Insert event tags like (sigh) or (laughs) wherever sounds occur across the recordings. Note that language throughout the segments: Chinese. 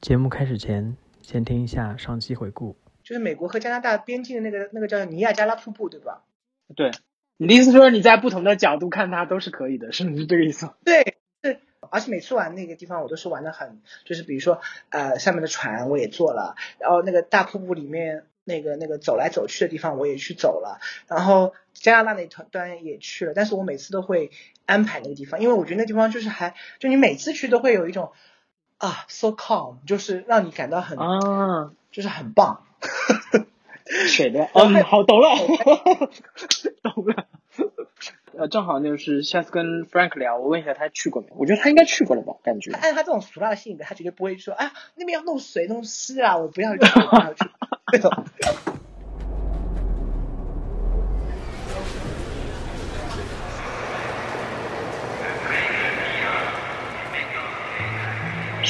节目开始前，先听一下上期回顾。就是美国和加拿大边境的那个那个叫尼亚加拉瀑布，对吧？对，你的意思说你在不同的角度看它都是可以的，是不是这个意思？对，是，而且每次玩那个地方，我都是玩的很，就是比如说呃上面的船我也坐了，然后那个大瀑布里面那个那个走来走去的地方我也去走了，然后加拿大那团端也去了，但是我每次都会安排那个地方，因为我觉得那地方就是还就你每次去都会有一种啊 so calm，就是让你感到很啊，就是很棒。(laughs) 水的，嗯，好，懂了，(laughs) 懂了。呃，正好就是下次跟 Frank 聊，我问一下他去过没？我觉得他应该去过了吧，感觉。按他这种俗辣的性格，他绝对不会说，哎呀，那边要弄水弄湿啊，我不要去，不要去，(laughs)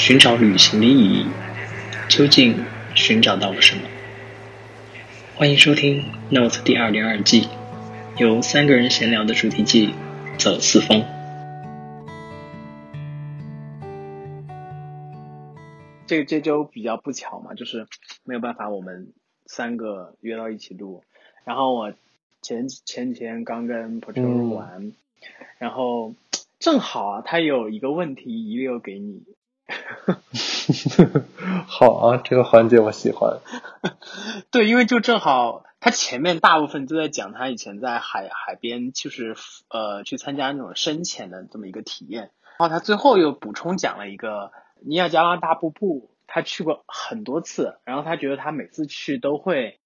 寻找旅行的意义，究竟寻找到了什么？欢迎收听《Note》第二零二季，由三个人闲聊的主题季——走四方。这这周比较不巧嘛，就是没有办法，我们三个约到一起录。然后我前前几天刚跟 p o t r o 录完，然后正好啊，他有一个问题遗留给你。(laughs) 好啊，这个环节我喜欢。(laughs) 对，因为就正好他前面大部分都在讲他以前在海海边，就是呃去参加那种深潜的这么一个体验。然后他最后又补充讲了一个尼亚加拉大瀑布，他去过很多次，然后他觉得他每次去都会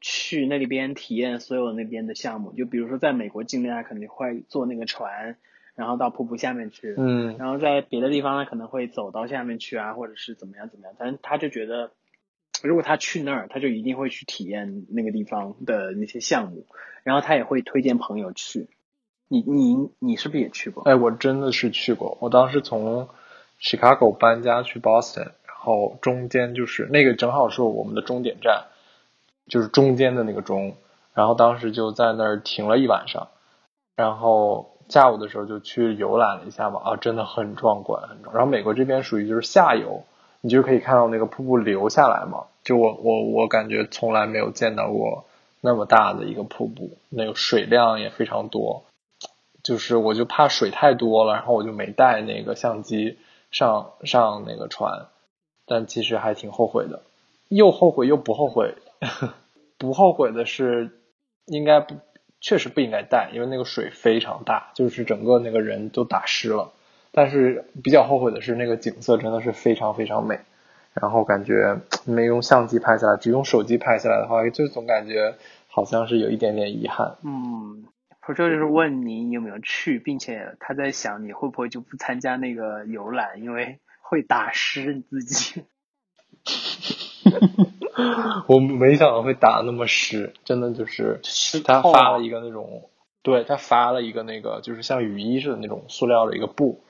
去那里边体验所有那边的项目。就比如说在美国境内，他肯定会坐那个船。然后到瀑布下面去，嗯，然后在别的地方呢可能会走到下面去啊，或者是怎么样怎么样，但是他就觉得，如果他去那儿，他就一定会去体验那个地方的那些项目，然后他也会推荐朋友去。你你你是不是也去过？哎，我真的是去过，我当时从 Chicago 搬家去 Boston，然后中间就是那个正好是我们的终点站，就是中间的那个钟，然后当时就在那儿停了一晚上，然后。下午的时候就去游览了一下嘛，啊，真的很壮观，很壮。然后美国这边属于就是下游，你就可以看到那个瀑布流下来嘛。就我我我感觉从来没有见到过那么大的一个瀑布，那个水量也非常多。就是我就怕水太多了，然后我就没带那个相机上上那个船，但其实还挺后悔的，又后悔又不后悔。(laughs) 不后悔的是应该不。确实不应该带，因为那个水非常大，就是整个那个人都打湿了。但是比较后悔的是，那个景色真的是非常非常美。然后感觉没用相机拍下来，只用手机拍下来的话，就总感觉好像是有一点点遗憾。嗯，我这就是问你有没有去，并且他在想你会不会就不参加那个游览，因为会打湿你自己。(laughs) (laughs) 我没想到会打那么湿，真的就是他发了一个那种，对他发了一个那个就是像雨衣似的那种塑料的一个布，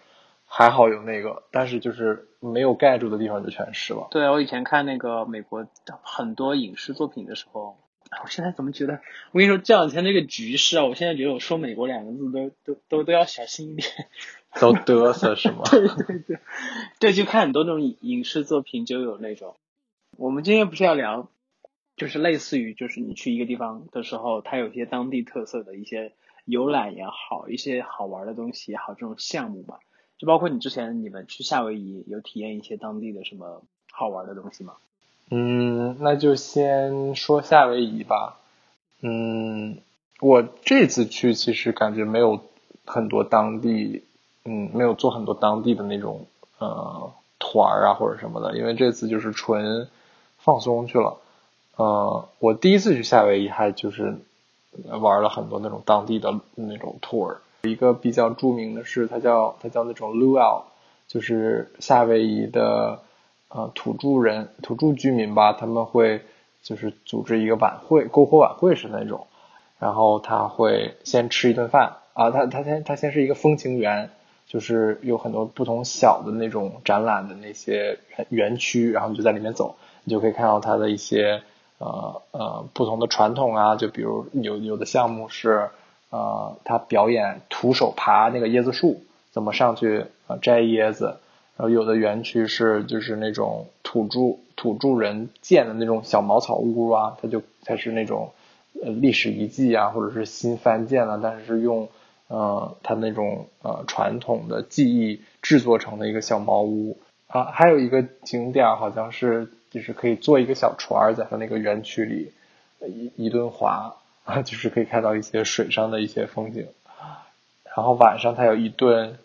还好有那个，但是就是没有盖住的地方就全湿了。对我以前看那个美国很多影视作品的时候，我现在怎么觉得？我跟你说这两天那个局势啊，我现在觉得我说美国两个字都都都都要小心一点，都嘚瑟是吗？(laughs) 对对对，对，就看很多那种影视作品就有那种。我们今天不是要聊，就是类似于，就是你去一个地方的时候，它有些当地特色的一些游览也好，一些好玩的东西也好，这种项目嘛，就包括你之前你们去夏威夷有体验一些当地的什么好玩的东西吗？嗯，那就先说夏威夷吧。嗯，我这次去其实感觉没有很多当地，嗯，没有做很多当地的那种呃团啊或者什么的，因为这次就是纯。放松去了，呃，我第一次去夏威夷还就是玩了很多那种当地的那种 tour，一个比较著名的是它叫它叫那种 luau，就是夏威夷的呃土著人土著居民吧，他们会就是组织一个晚会篝火晚会是那种，然后他会先吃一顿饭啊，他他先他先是一个风情园，就是有很多不同小的那种展览的那些园区，然后你就在里面走。就可以看到它的一些呃呃不同的传统啊，就比如有有的项目是呃他表演徒手爬那个椰子树，怎么上去呃摘椰子，然后有的园区是就是那种土著土著人建的那种小茅草屋啊，它就它是那种呃历史遗迹啊，或者是新翻建了，但是是用呃它那种呃传统的技艺制作成的一个小茅屋啊。还有一个景点好像是就是可以坐一个小船在它那个园区里一一顿划啊，(laughs) 就是可以看到一些水上的一些风景。然后晚上它有一顿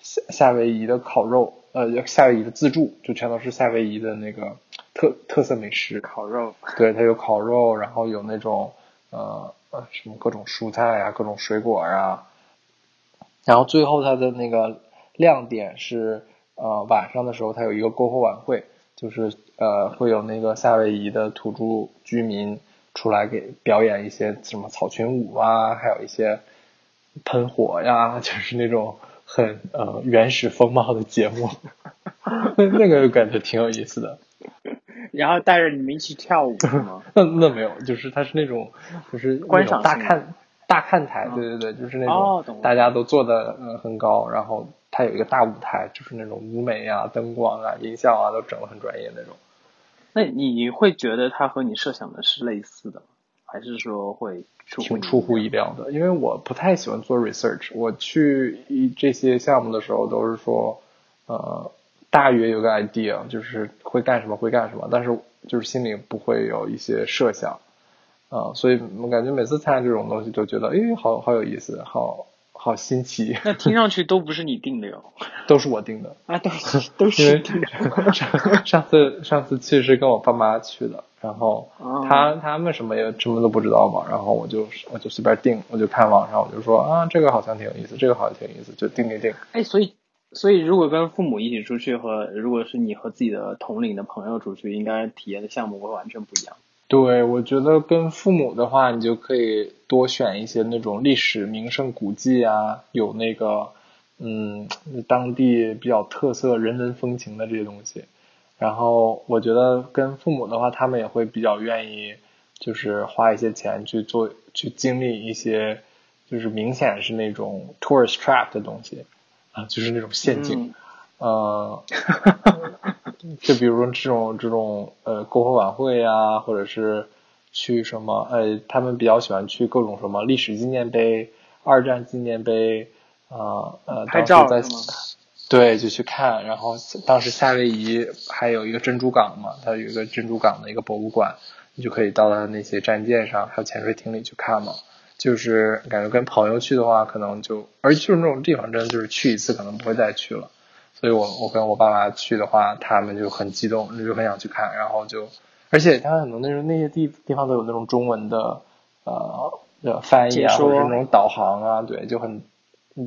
夏夏威夷的烤肉。呃，夏威夷的自助就全都是夏威夷的那个特特色美食，烤肉，对，它有烤肉，然后有那种呃呃什么各种蔬菜啊，各种水果啊，然后最后它的那个亮点是呃晚上的时候它有一个篝火晚会，就是呃会有那个夏威夷的土著居民出来给表演一些什么草裙舞啊，还有一些喷火呀，就是那种。很呃原始风貌的节目，那个感觉挺有意思的。(laughs) 然后带着你们一起跳舞吗？那那没有，就是它是那种就是观赏大看大看台，对对对，就是那种大家都坐的呃很高，然后它有一个大舞台，就是那种舞美啊、灯光啊、音效啊都整的很专业那种。那你会觉得它和你设想的是类似的，还是说会？挺出乎意料的，因为我不太喜欢做 research。我去一这些项目的时候，都是说，呃，大约有个 idea，就是会干什么会干什么，但是就是心里不会有一些设想，啊，所以我感觉每次参加这种东西，都觉得，哎，好好有意思，好好新奇。那听上去都不是你定的哟，(laughs) 都是我定的啊，都是都是定的。上次上次去是跟我爸妈去的。然后他他们什么也什么都不知道嘛，然后我就我就随便定，我就看网上，我就说啊，这个好像挺有意思，这个好像挺有意思，就定定定。哎，所以所以如果跟父母一起出去和如果是你和自己的同龄的朋友出去，应该体验的项目会完全不一样。对，我觉得跟父母的话，你就可以多选一些那种历史名胜古迹啊，有那个嗯当地比较特色人文风情的这些东西。然后我觉得跟父母的话，他们也会比较愿意，就是花一些钱去做，去经历一些，就是明显是那种 tourist trap 的东西，啊，就是那种陷阱，呃，(laughs) 就比如说这种这种呃篝火晚会啊，或者是去什么，呃，他们比较喜欢去各种什么历史纪念碑、二战纪念碑，啊呃，拍照？对，就去看，然后当时夏威夷还有一个珍珠港嘛，它有一个珍珠港的一个博物馆，你就可以到它那些战舰上，还有潜水艇里去看嘛。就是感觉跟朋友去的话，可能就，而且就是那种地方，真的就是去一次可能不会再去了。所以我我跟我爸妈去的话，他们就很激动，就很想去看，然后就，而且他很多那种那些地地方都有那种中文的呃的翻译啊，或者是那种导航啊，对，就很。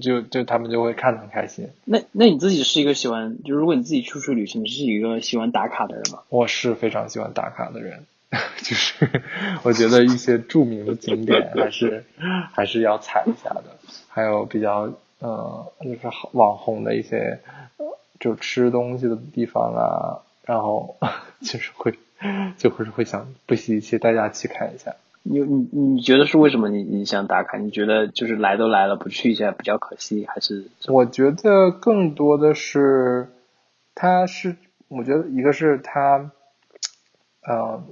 就就他们就会看得很开心。那那你自己是一个喜欢，就如果你自己出去旅行，你是一个喜欢打卡的人吗？我是非常喜欢打卡的人，(laughs) 就是我觉得一些著名的景点还是还是要踩一下的。还有比较呃，就是网红的一些就吃东西的地方啊，然后 (laughs) 就是会就会会想不惜一切代价去看一下。你你你觉得是为什么你你想打卡？你觉得就是来都来了，不去一下比较可惜，还是？我觉得更多的是，它是我觉得一个是它，呃，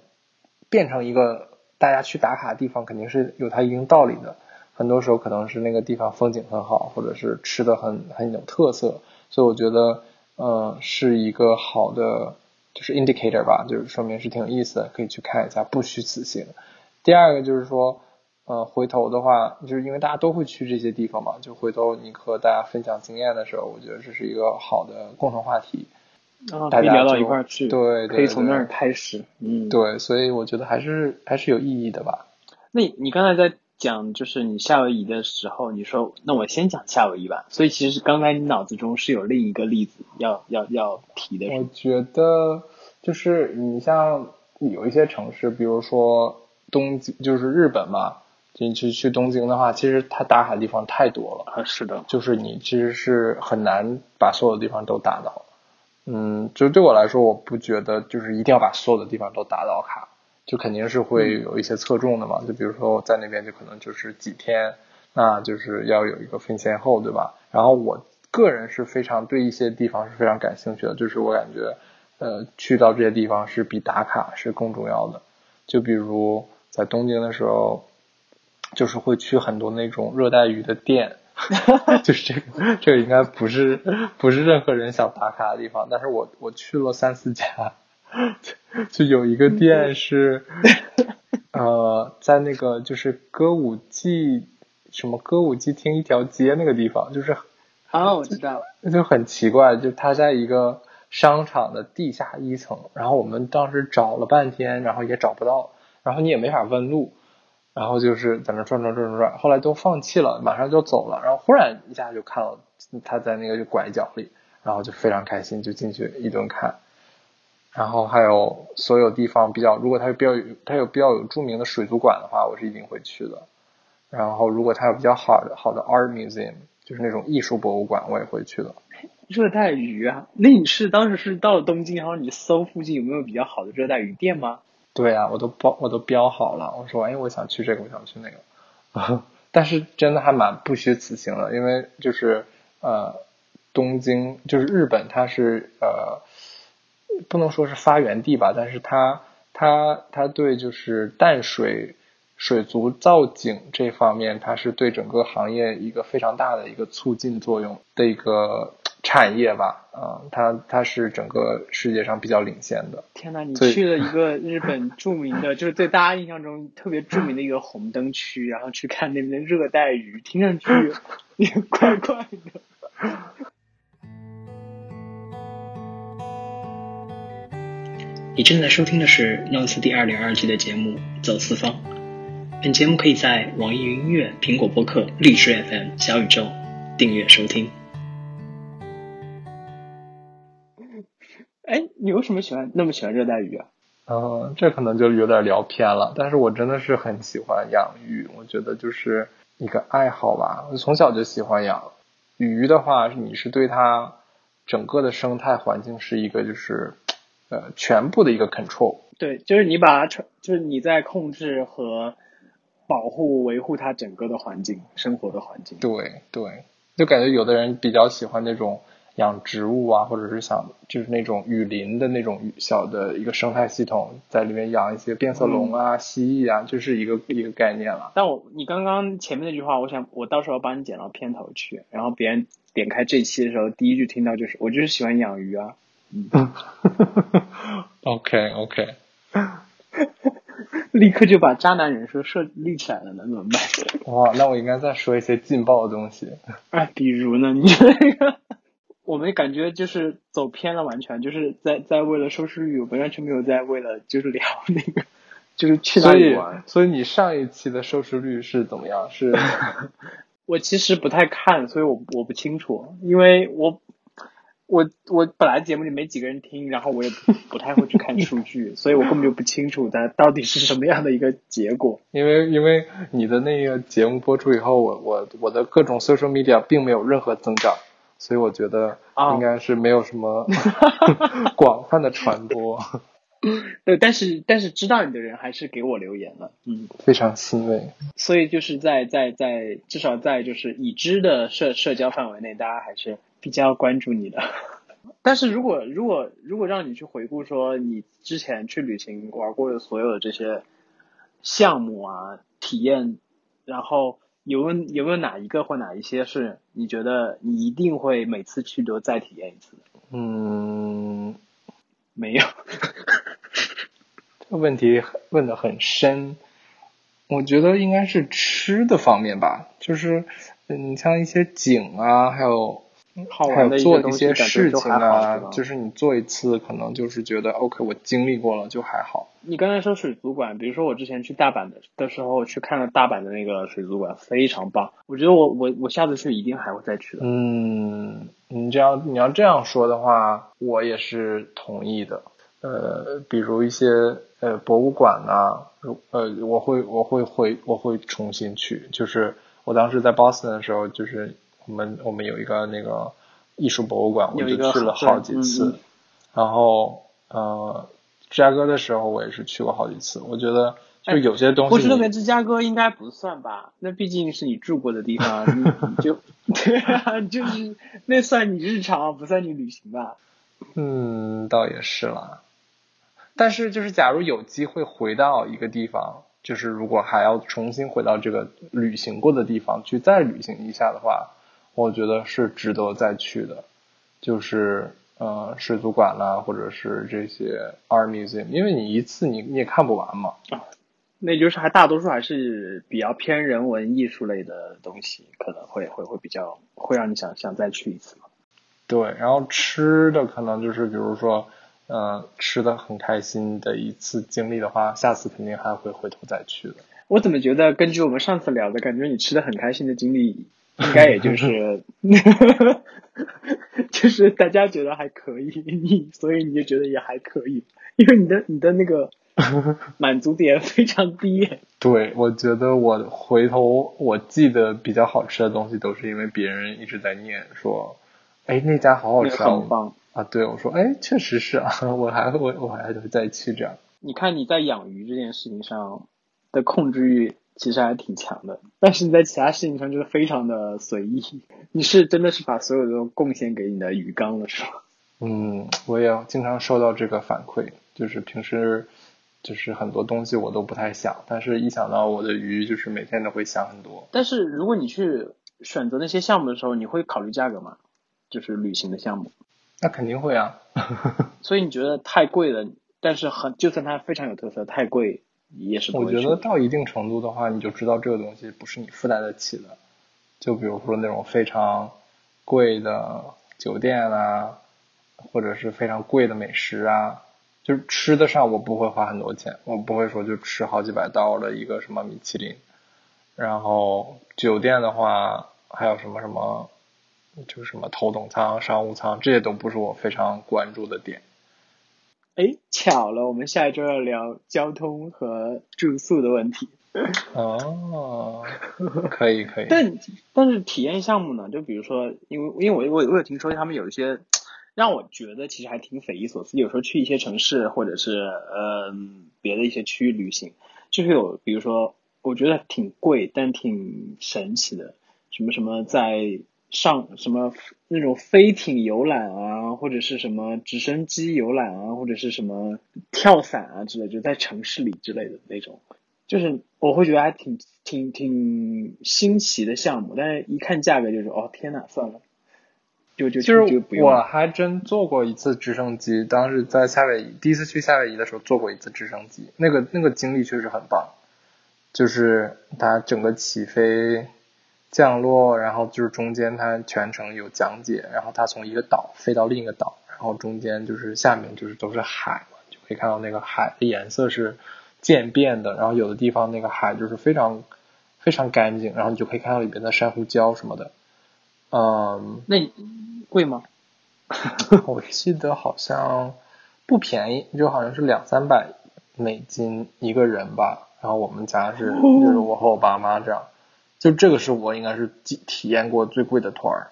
变成一个大家去打卡的地方，肯定是有它一定道理的。很多时候可能是那个地方风景很好，或者是吃的很很有特色，所以我觉得呃是一个好的就是 indicator 吧，就是说明是挺有意思的，可以去看一下，不虚此行。第二个就是说，呃，回头的话，就是因为大家都会去这些地方嘛，就回头你和大家分享经验的时候，我觉得这是一个好的共同话题，啊，可以聊到一块儿去，对，可以从那儿开始，嗯，对，所以我觉得还是还是有意义的吧。那你刚才在讲就是你夏威夷的时候，你说那我先讲夏威夷吧，所以其实刚才你脑子中是有另一个例子要要要提的。我觉得就是你像有一些城市，比如说。东京就是日本嘛，你去去东京的话，其实它打卡地方太多了。啊，是的，就是你其实是很难把所有的地方都打到。嗯，就对我来说，我不觉得就是一定要把所有的地方都打到卡，就肯定是会有一些侧重的嘛。就比如说我在那边就可能就是几天，那就是要有一个分先后，对吧？然后我个人是非常对一些地方是非常感兴趣的，就是我感觉呃去到这些地方是比打卡是更重要的。就比如在东京的时候，就是会去很多那种热带鱼的店，(laughs) 就是这个这个应该不是不是任何人想打卡的地方，但是我我去了三四家，(laughs) 就有一个店是，呃，在那个就是歌舞伎什么歌舞伎町一条街那个地方，就是啊，我知道了。那，就很奇怪，就它在一个商场的地下一层，然后我们当时找了半天，然后也找不到，然后你也没法问路，然后就是在那转转转转转，后来都放弃了，马上就走了，然后忽然一下就看到他在那个拐角里，然后就非常开心，就进去一顿看。然后还有所有地方比较，如果它有比较有它有比较有著名的水族馆的话，我是一定会去的。然后如果它有比较好的好的 art museum，就是那种艺术博物馆，我也会去的。热带鱼啊，那你是当时是到了东京，然后你搜附近有没有比较好的热带鱼店吗？对啊，我都包我都标好了，我说哎，我想去这个，我想去那个。(laughs) 但是真的还蛮不虚此行的，因为就是呃，东京就是日本，它是呃。不能说是发源地吧，但是它它它对就是淡水水族造景这方面，它是对整个行业一个非常大的一个促进作用的一个产业吧，啊，它它是整个世界上比较领先的。天呐，你去了一个日本著名的，就是对大家印象中特别著名的一个红灯区，然后去看那边的热带鱼，听上去也怪怪的。你正在收听的是《Notes》第二点二季的节目《走四方》。本节目可以在网易云音乐、苹果播客、荔枝 FM、小宇宙订阅收听。哎，你为什么喜欢那么喜欢热带鱼啊？嗯，这可能就有点聊偏了。但是我真的是很喜欢养鱼，我觉得就是一个爱好吧。我从小就喜欢养鱼的话，你是对它整个的生态环境是一个就是。呃，全部的一个 control，对，就是你把它，就是你在控制和保护、维护它整个的环境、生活的环境。对对，就感觉有的人比较喜欢那种养植物啊，或者是想就是那种雨林的那种小的一个生态系统，在里面养一些变色龙啊、蜥蜴啊，就是一个一个概念了。但我你刚刚前面那句话，我想我到时候帮你剪到片头去，然后别人点开这期的时候，第一句听到就是我就是喜欢养鱼啊。嗯，OK OK，立刻就把渣男人设设立起来了，能怎么办？哇，那我应该再说一些劲爆的东西。(laughs) 哎，比如呢？你这个，我们感觉就是走偏了，完全就是在在为了收视率，我们完全没有在为了就是聊那个，(laughs) 就是去哪里玩。所以你上一期的收视率是怎么样？是？(laughs) 我其实不太看，所以我我不清楚，因为我。我我本来节目里没几个人听，然后我也不太会去看数据，(laughs) 所以我根本就不清楚它到底是什么样的一个结果。因为因为你的那个节目播出以后，我我我的各种 social media 并没有任何增长，所以我觉得应该是没有什么 (laughs) (laughs) 广泛的传播。对，但是但是知道你的人还是给我留言了，嗯，非常欣慰。所以就是在在在至少在就是已知的社社交范围内，大家还是。比较关注你的，(laughs) 但是如果如果如果让你去回顾说你之前去旅行玩过的所有的这些项目啊体验，然后有有有没有哪一个或哪一些是你觉得你一定会每次去都再体验一次？嗯，没有，(laughs) 这个问题问的很深，我觉得应该是吃的方面吧，就是嗯，像一些景啊，还有。还有做一些事情啊，就是你做一次，可能就是觉得 OK，我经历过了就还好。你刚才说水族馆，比如说我之前去大阪的的时候，去看了大阪的那个水族馆，非常棒。我觉得我我我下次去一定还会再去的。嗯，你这样你要这样说的话，我也是同意的。呃，比如一些呃博物馆啊，呃，我会我会回我会重新去。就是我当时在 Boston 的时候，就是。我们我们有一个那个艺术博物馆，我就去了好几次。然后呃，芝加哥的时候我也是去过好几次。我觉得就有些东西，波士顿跟芝加哥应该不算吧？那毕竟是你住过的地方，你 (laughs) 就对啊，就是那算你日常，不算你旅行吧？嗯，倒也是啦。但是就是假如有机会回到一个地方，就是如果还要重新回到这个旅行过的地方去再旅行一下的话，我觉得是值得再去的。就是呃，水族馆啦，或者是这些 art museum，因为你一次你你也看不完嘛。那就是还大多数还是比较偏人文艺术类的东西，可能会会会比较会让你想想再去一次嘛。对，然后吃的可能就是比如说，呃，吃的很开心的一次经历的话，下次肯定还会回头再去的。我怎么觉得根据我们上次聊的感觉，你吃的很开心的经历，应该也就是，(laughs) 就是大家觉得还可以，你所以你就觉得也还可以，因为你的你的那个 (laughs) 满足点非常低。对，我觉得我回头我记得比较好吃的东西，都是因为别人一直在念说，哎，那家好好吃啊棒。啊！对，我说，哎，确实是啊，我还会我还会再去这样。你看你在养鱼这件事情上的控制欲其实还挺强的，但是你在其他事情上就是非常的随意。你是真的是把所有的都贡献给你的鱼缸了，是吗？嗯，我也经常收到这个反馈，就是平时就是很多东西我都不太想，但是一想到我的鱼，就是每天都会想很多。但是如果你去选择那些项目的时候，你会考虑价格吗？就是旅行的项目，那肯定会啊，(laughs) 所以你觉得太贵了，但是很就算它非常有特色，太贵也是我觉得到一定程度的话，你就知道这个东西不是你负担得起的。就比如说那种非常贵的酒店啊，或者是非常贵的美食啊，就是吃的上我不会花很多钱，我不会说就吃好几百刀的一个什么米其林。然后酒店的话，还有什么什么，就是什么头等舱、商务舱，这些都不是我非常关注的点。哎，巧了，我们下一周要聊交通和住宿的问题。(laughs) 哦，可以可以。但但是体验项目呢，就比如说，因为因为我我我有听说他们有一些让我觉得其实还挺匪夷所思。有时候去一些城市或者是呃别的一些区域旅行，就是有比如说我觉得挺贵但挺神奇的，什么什么在上什么那种飞艇游览啊，或者是什么直升机游览啊，或者是什么跳伞啊之类，就在城市里之类的那种。就是我会觉得还挺挺挺新奇的项目，但是一看价格就是哦天呐，算了，就就其就实不用。我还真坐过一次直升机，当时在夏威夷，第一次去夏威夷的时候坐过一次直升机，那个那个经历确实很棒，就是它整个起飞、降落，然后就是中间它全程有讲解，然后它从一个岛飞到另一个岛，然后中间就是下面就是都是海嘛，就可以看到那个海的颜色是渐变的，然后有的地方那个海就是非常非常干净，然后你就可以看到里边的珊瑚礁什么的，嗯。那贵吗？(laughs) 我记得好像不便宜，就好像是两三百美金一个人吧。然后我们家是，就是我和我爸妈这样，就这个是我应该是体体验过最贵的团儿，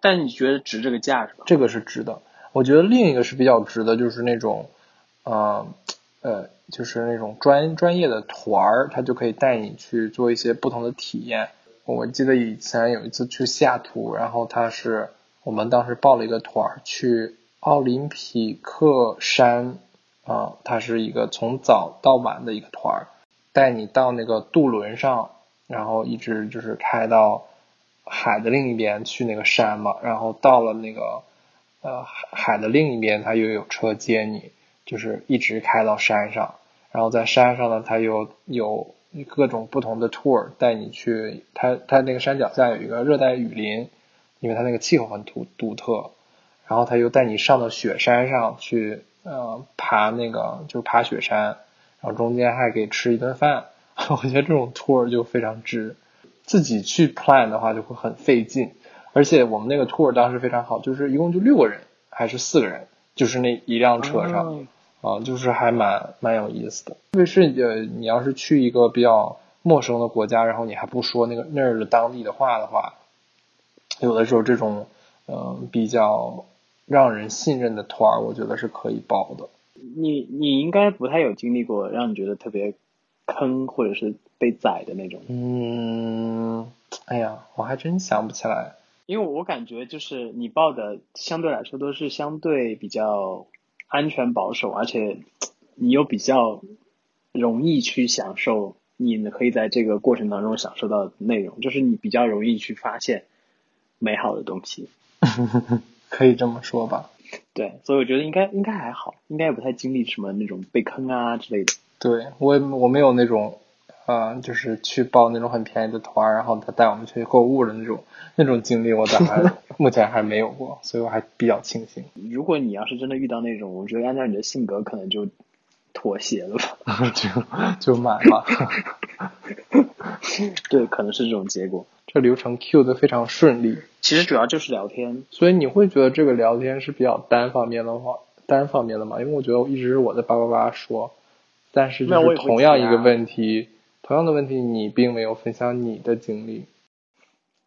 但你觉得值这个价是吧？这个是值的。我觉得另一个是比较值的，就是那种，呃呃，就是那种专专业的团儿，他就可以带你去做一些不同的体验。我记得以前有一次去西雅图，然后他是我们当时报了一个团儿去奥林匹克山，啊、它是一个从早到晚的一个团儿，带你到那个渡轮上，然后一直就是开到海的另一边去那个山嘛，然后到了那个呃海的另一边，它又有车接你，就是一直开到山上，然后在山上呢，它又有各种不同的 tour 带你去，它它那个山脚下有一个热带雨林，因为它那个气候很独独特，然后它又带你上到雪山上去，呃，爬那个就是爬雪山，然后中间还给吃一顿饭，(laughs) 我觉得这种 tour 就非常值。自己去 plan 的话就会很费劲，而且我们那个 tour 当时非常好，就是一共就六个人还是四个人，就是那一辆车上。哦啊，就是还蛮蛮有意思的。特别是呃，你要是去一个比较陌生的国家，然后你还不说那个那儿的当地的话的话，有的时候这种嗯、呃比较让人信任的团儿，我觉得是可以报的。你你应该不太有经历过让你觉得特别坑或者是被宰的那种。嗯，哎呀，我还真想不起来。因为我感觉就是你报的相对来说都是相对比较安全保守，而且你又比较容易去享受，你可以在这个过程当中享受到的内容，就是你比较容易去发现美好的东西。(laughs) 可以这么说吧。对，所以我觉得应该应该还好，应该也不太经历什么那种被坑啊之类的。对我也我没有那种，啊、就是去报那种很便宜的团，然后他带我们去购物的那种那种经历，(laughs) 我暂还目前还没有过，所以我还比较庆幸。如果你要是真的遇到那种，我觉得按照你的性格，可能就妥协了吧。(laughs) 就就买了。(laughs) 对，可能是这种结果。这流程 Q 的非常顺利，其实主要就是聊天，所以你会觉得这个聊天是比较单方面的话，单方面的嘛？因为我觉得一直是我在叭叭叭说，但是就是那我同样一个问题，同样的问题你并没有分享你的经历。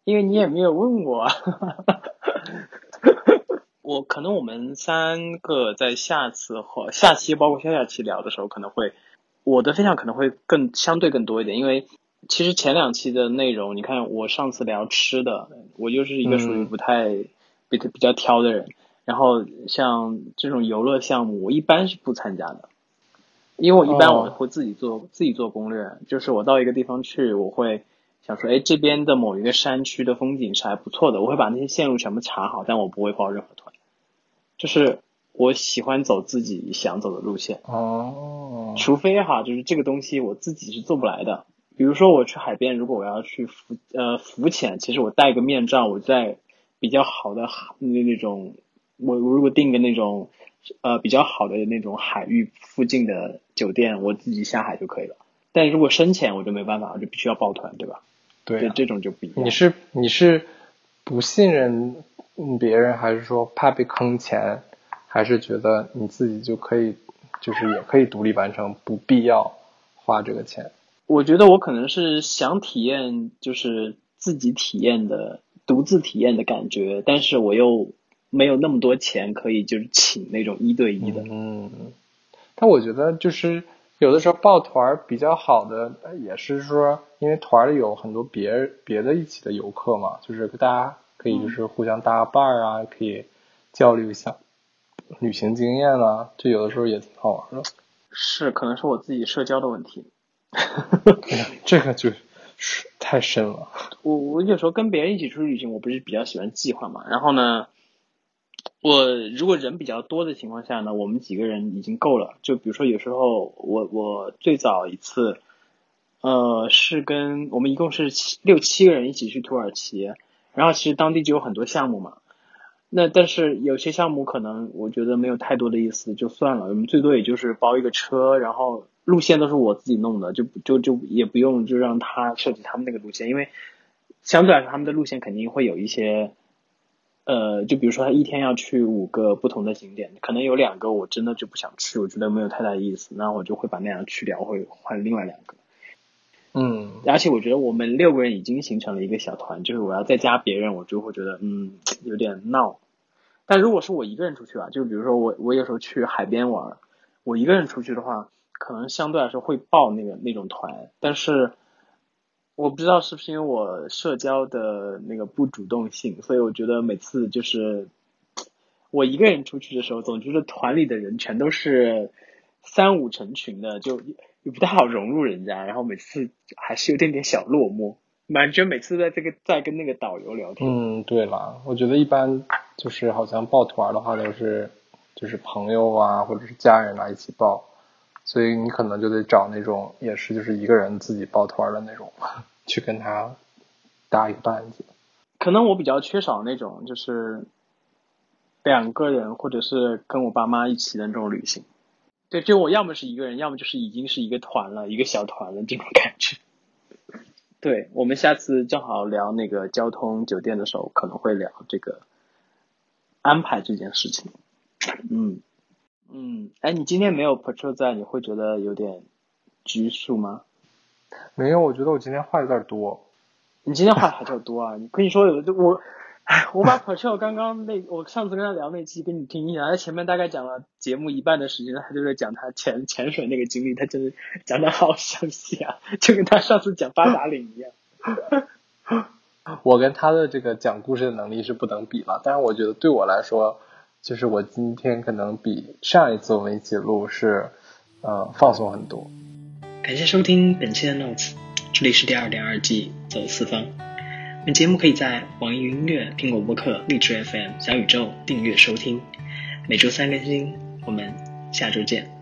因为你也没有问我啊。(laughs) 我可能我们三个在下次或下期，包括下下期聊的时候，可能会我的分享可能会更相对更多一点，因为其实前两期的内容，你看我上次聊吃的，我就是一个属于嗯不太比比较挑的人，然后像这种游乐项目，我一般是不参加的，因为我一般哦。我会自己做、自己做攻略，就是我到一个地方去，我会想说，哎，这边的某一个山区的风景是还不错的，我会把那些线路全部查好，但我不会报任何团，就是我喜欢走自己想走的路线，哦，除非哈，就是这个东西我自己是做不来的。比如说我去海边，如果我要去浮呃浮潜，其实我戴个面罩，我在比较好的海那那种，我我如果订个那种呃比较好的那种海域附近的酒店，我自己下海就可以了。但如果深潜，我就没办法，我就必须要抱团，对吧？对啊，这种就不一样。你是你是不信任嗯别人，还是说怕被坑钱，还是觉得你自己就可以，就是也可以独立完成，不必要花这个钱？我觉得我可能是想体验，就是自己体验的、独自体验的感觉，但是我又没有那么多钱可以就是请那种一对一的。嗯，但我觉得就是有的时候抱团比较好的，呃也是说，因为团里有很多别别的一起的游客嘛，就是大家可以就是互相搭个伴儿啊，可以交流一下旅行经验啊，就有的时候也挺好玩的。是，可能是我自己社交的问题。(laughs) 这个就是太深了。我我有时候跟别人一起出去旅行，我不是比较喜欢计划嘛。然后呢，我如果人比较多的情况下呢，我们几个人已经够了。就比如说有时候我我最早一次，呃，是跟我们一共是七六七个人一起去土耳其，然后其实当地就有很多项目嘛。那但是有些项目可能我觉得没有太多的意思，就算了。我们最多也就是包一个车，然后路线都是我自己弄的，就就就也不用就让他设计他们那个路线，因为相对来说他们的路线肯定会有一些，呃，就比如说他一天要去五个不同的景点，可能有两个我真的就不想去，我觉得没有太大意思，那我就会把那样去掉，会换另外两个。嗯，而且我觉得我们六个人已经形成了一个小团，就是我要再加别人，我就会觉得嗯有点闹。但如果是我一个人出去啊，就比如说我我有时候去海边玩，我一个人出去的话，可能相对来说会报那个那种团，但是我不知道是不是因为我社交的那个不主动性，所以我觉得每次就是我一个人出去的时候，总觉得团里的人全都是三五成群的，就也不太好融入人家，然后每次还是有点点小落寞，感觉每次在这个在跟那个导游聊天，嗯，对了，我觉得一般就是好像抱团的话都是就是朋友啊或者是家人啊一起报，所以你可能就得找那种也是就是一个人自己抱团的那种，去跟他搭一个伴子。可能我比较缺少那种就是两个人或者是跟我爸妈一起的那种旅行。对，就我要么是一个人，要么就是已经是一个团了，一个小团了这种感觉。对，我们下次正好聊那个交通酒店的时候，可能会聊这个安排这件事情。嗯嗯，哎，你今天没有 Patrol 在，你会觉得有点拘束吗？没有，我觉得我今天话有点多。你今天话还较多啊！你跟你说有的我，哎，我把 (laughs) Patrol 刚刚那我上次跟他聊那期给你听一下，他前面大概讲了节目一半的时间，他就在讲他潜潜水那个经历，他真的讲的好详细啊，就跟他上次讲八达岭一样。(laughs) 我跟他的这个讲故事的能力是不能比了。但是我觉得对我来说，就是我今天可能比上一次我们一起录是，呃，放松很多。感谢收听本期的 Notes，这里是第二点二季走四方。本节目可以在网易云音乐、苹果播客、荔枝 FM、小宇宙订阅收听，每周三更新。我们下周见。